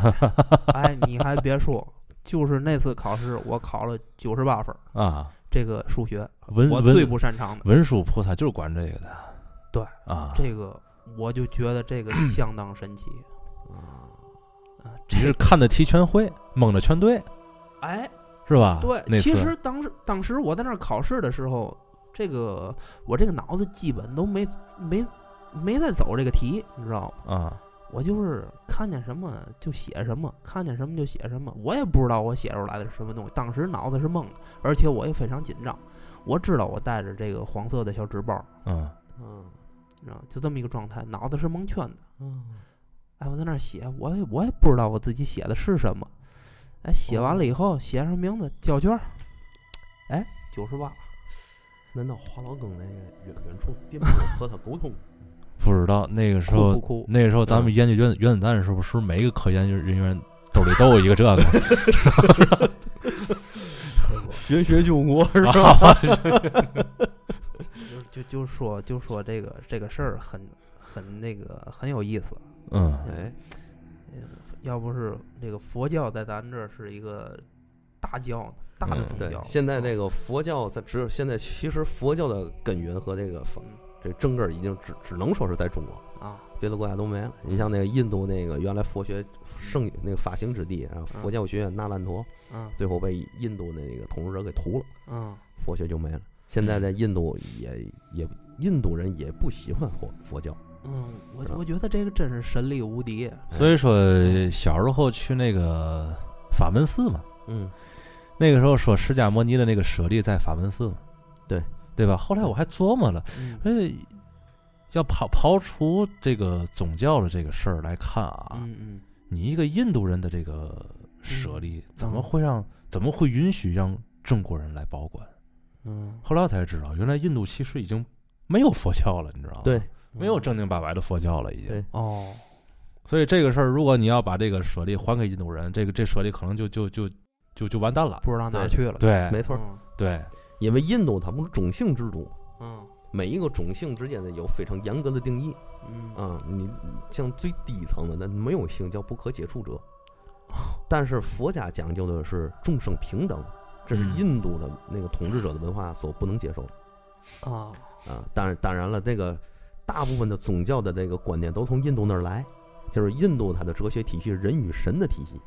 哎，你还别说，就是那次考试，我考了九十八分，
啊，
这个数学
文文
我最不擅长的。
文殊菩萨就是管这个的。
对
啊，
这个我就觉得这个相当神奇
啊，
啊！
你是看的题全会，蒙的全对。
哎，
是吧？
对，
那
其实当时当时我在那儿考试的时候，这个我这个脑子基本都没没没在走这个题，你知道吗？
啊，
我就是看见什么就写什么，看见什么就写什么，我也不知道我写出来的是什么东西。当时脑子是懵的，而且我也非常紧张。我知道我带着这个黄色的小纸包，
嗯
嗯
你知道，就这么一个状态，脑子是蒙圈的。
嗯，
哎，我在那儿写，我也我也不知道我自己写的是什么。哎，写完了以后写上名字，交卷儿，哎，九十八。
难道华老庚那个远远处电波和他沟通？
不知道那个时
酷
候？那个时候咱们研究原原子弹的时候，是不是每一个科研人员兜里都有一个这个？
学学救国 是吧？
啊
就就就说就说这个这个事儿很很那个很有意思。
嗯
哎，
要不是这个佛教在咱这儿是一个大教大的
嗯
宗教，，
对现在这
个
个佛教在只有现在其实佛教的根源和这个法这正根儿已经只只能说是在中国，
啊，
别的国家都没了。你像那个印度那个原来佛学圣那个发行之地，然后佛教学院纳兰陀，
嗯。
最后被印度那个统治者给屠了，
嗯。
佛学就没了。现在在印度也也印度人也不喜欢佛佛教，
嗯，我我觉得这个真是神力无敌。
所以说小时候去那个法门寺嘛，
嗯，
那个时候说释迦摩尼的那个舍利在法门寺嘛，
对
对吧？后来我还琢磨了，
嗯
呃，要刨刨除这个宗教的这个事儿来看啊，
嗯嗯
你一个印度人的这个舍利，怎么会让怎么会允许让中国人来保管？
嗯，
后来我才知道，原来印度其实已经没有佛教了，你知道吗？
对，
没有正经八百的佛教了，已经
对。
哦，
所以这个事儿，如果你要把这个舍利还给印度人，这个这舍利可能就就就就就完蛋了。
不知道哪儿去了。
对，
没错，
嗯
对，
因为印度它不是种姓制度，
嗯
每一个种姓之间的有非常严格的定义
嗯
啊。你像最低层的，那没有姓叫不可接触者，但是佛家讲究的是众生平等，这是
嗯
印度的那个统治者的文化所不能接受的
啊
啊。当然，当然了，那个大部分的宗教的那个观念都从印度那儿来，就是印度它的哲学体系是人与神的体系，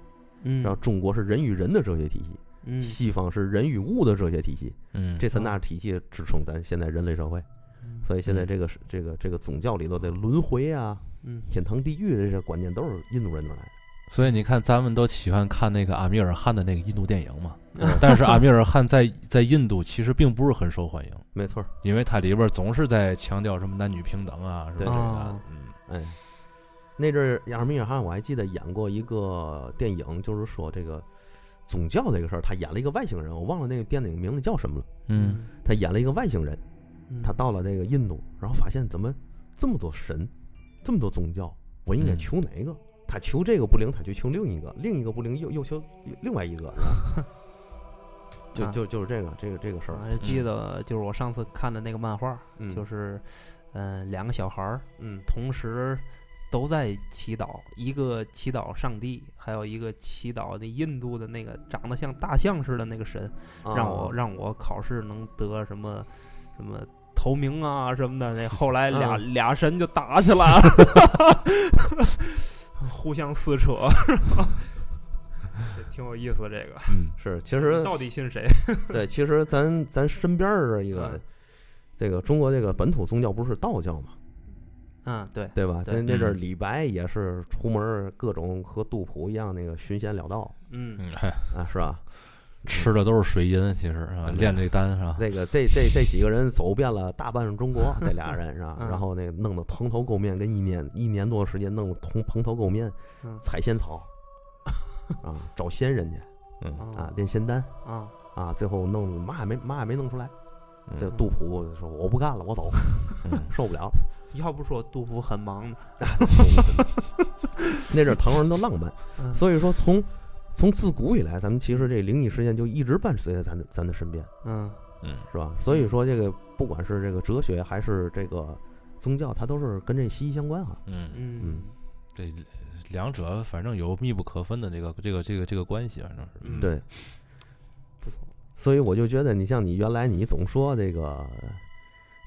嗯，
然后中国是人与人的哲学体系，
嗯。
西方是人与物的哲学体系。
嗯，
这三大体系支撑咱现在人类社会，
嗯。
所以现在这个是这个这个宗教里头的轮回啊、
嗯。
天堂地狱的这些观念都是印度人那儿来的。
所以你看，咱们都喜欢看那个阿米尔汗的那个印度电影嘛，
嗯。
但是阿米尔汗在在印度其实并不是很受欢迎，
没错。儿，
因为它里边总是在强调什么男女平等啊，什么这个。
啊，
嗯。
哎，那阵儿亚尔米尔汗我还记得演过一个电影，就是说这个宗教这个事儿，他演了一个外星人，我忘了那个电影名字叫什么了。
嗯。
他演了一个外星人，
嗯。
他到了这个印度，然后发现怎么这么多神，这么多宗教，我应该
嗯。
求哪个？他求这个不灵，他就求另一个，另一个不灵又又求另外一个，就
啊。
就就是这个这个这个事儿，
还记得就是我上次看的那个漫画，
嗯。
就是嗯两个小孩儿
嗯。
同时都在祈祷，一个祈祷上帝，还有一个祈祷那印度的那个长得像大象似的那个神，
啊。
让我让我考试能得什么什么头名啊什么的。那后来俩、
啊。
俩神就打起来了，互相撕扯，这挺有意思。这个
嗯
是其实
到底信谁？
对，其实咱咱身边儿一个
嗯
这个中国这个本土宗教不是道教嘛，
嗯，对，
对吧？
对
那那阵儿
嗯
李白也是出门儿各种和杜甫一样那个寻仙了道
嗯
啊，是吧？
吃的都是水银，其实啊，
嗯
炼这丹是吧？
这个这这这几个人走遍了大半中国，这俩人是吧？
嗯
然后那个弄得蓬头垢面，跟一年一年多时间弄得蓬蓬头垢面
嗯，
采仙草 啊，找仙人去
嗯
啊，炼仙丹
啊，
啊，最后弄嘛也没嘛也没弄出来。
嗯
这杜甫说我不干了，我走，
嗯
受不了。
要不说杜甫很忙呢。
那阵儿唐人都浪漫，
嗯
所以说从从自古以来，咱们其实这灵异事件就一直伴随在咱的咱的身边，
嗯
嗯
是吧？所以说这个不管是这个哲学还是这个宗教，它都是跟这息息相关哈。
嗯，
嗯
嗯
这两者反正有密不可分的这个这个这个这个关系，反正是。
嗯
对，所以我就觉得，你像你原来你总说这个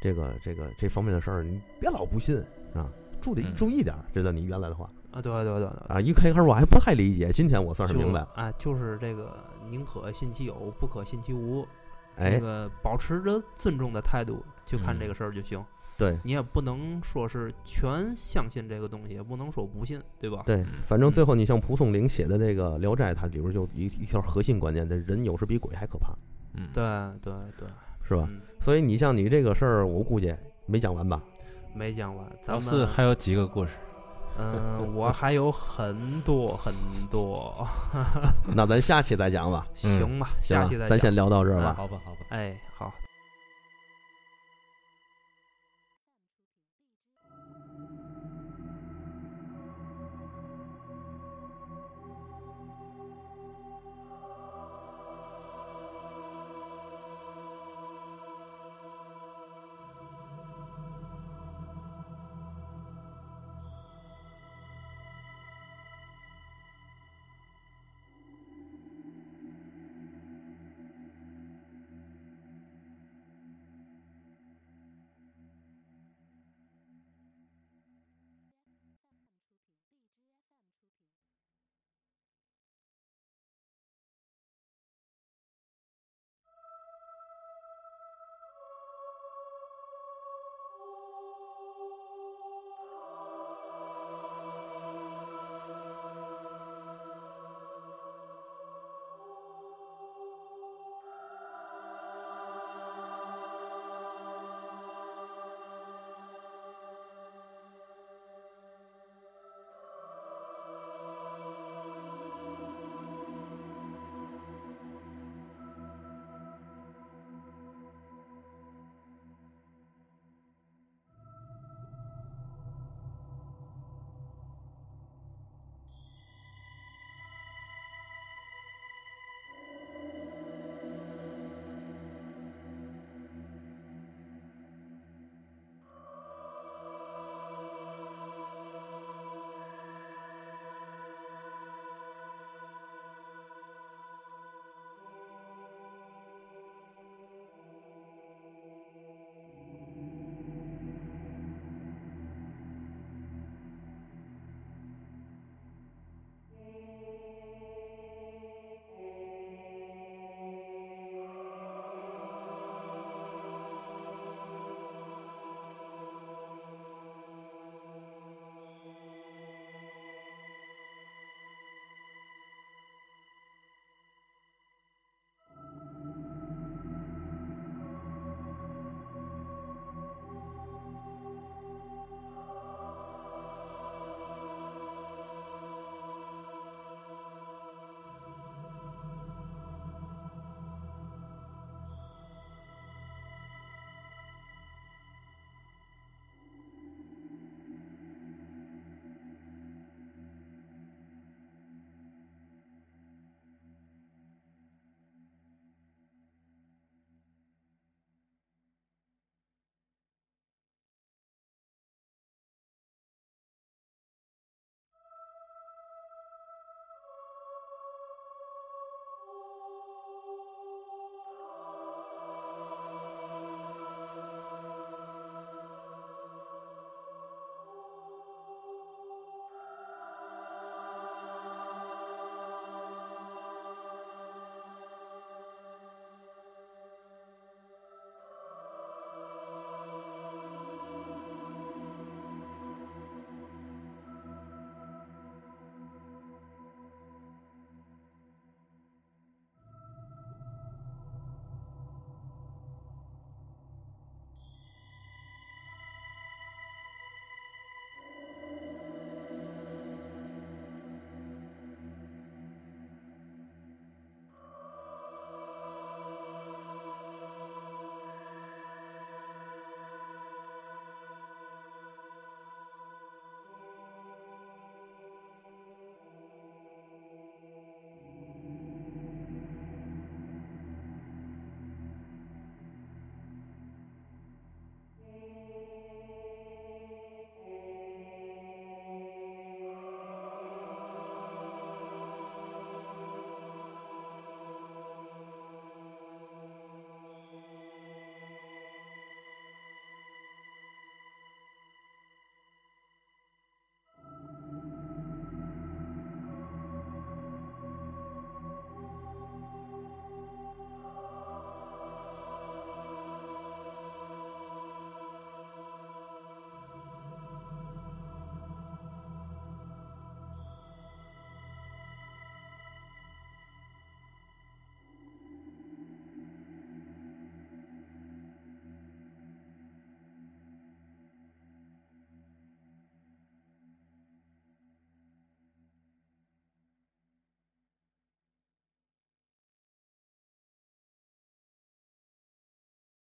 这个这个这方面的事儿，你别老不信啊，注得
嗯
注意点儿，知道你原来的话。
啊，对对对对
啊！一开始我还不太理解，今天我算是明白了。
啊，就是这个宁可信其有，不可信其无。那
哎，
个保持着尊重的态度去看这
嗯
个事儿就行。
对
你也不能说是全相信这个东西，也不能说不信，对吧？
对，反正最后你像蒲松龄写的这个《聊斋》，它里边就一一条核心观念：这人有时比鬼还可怕，
嗯，
对对对，
是吧？
嗯，
所以你像你这个事儿，我估计没讲完吧？
没讲完，咱
老
们
四还有几个故事？
嗯，我还有很多很多，
那咱下期再讲吧。
行吧，
行吧
下期再，讲。
咱先聊到这儿吧。
好吧，好吧。
哎，好，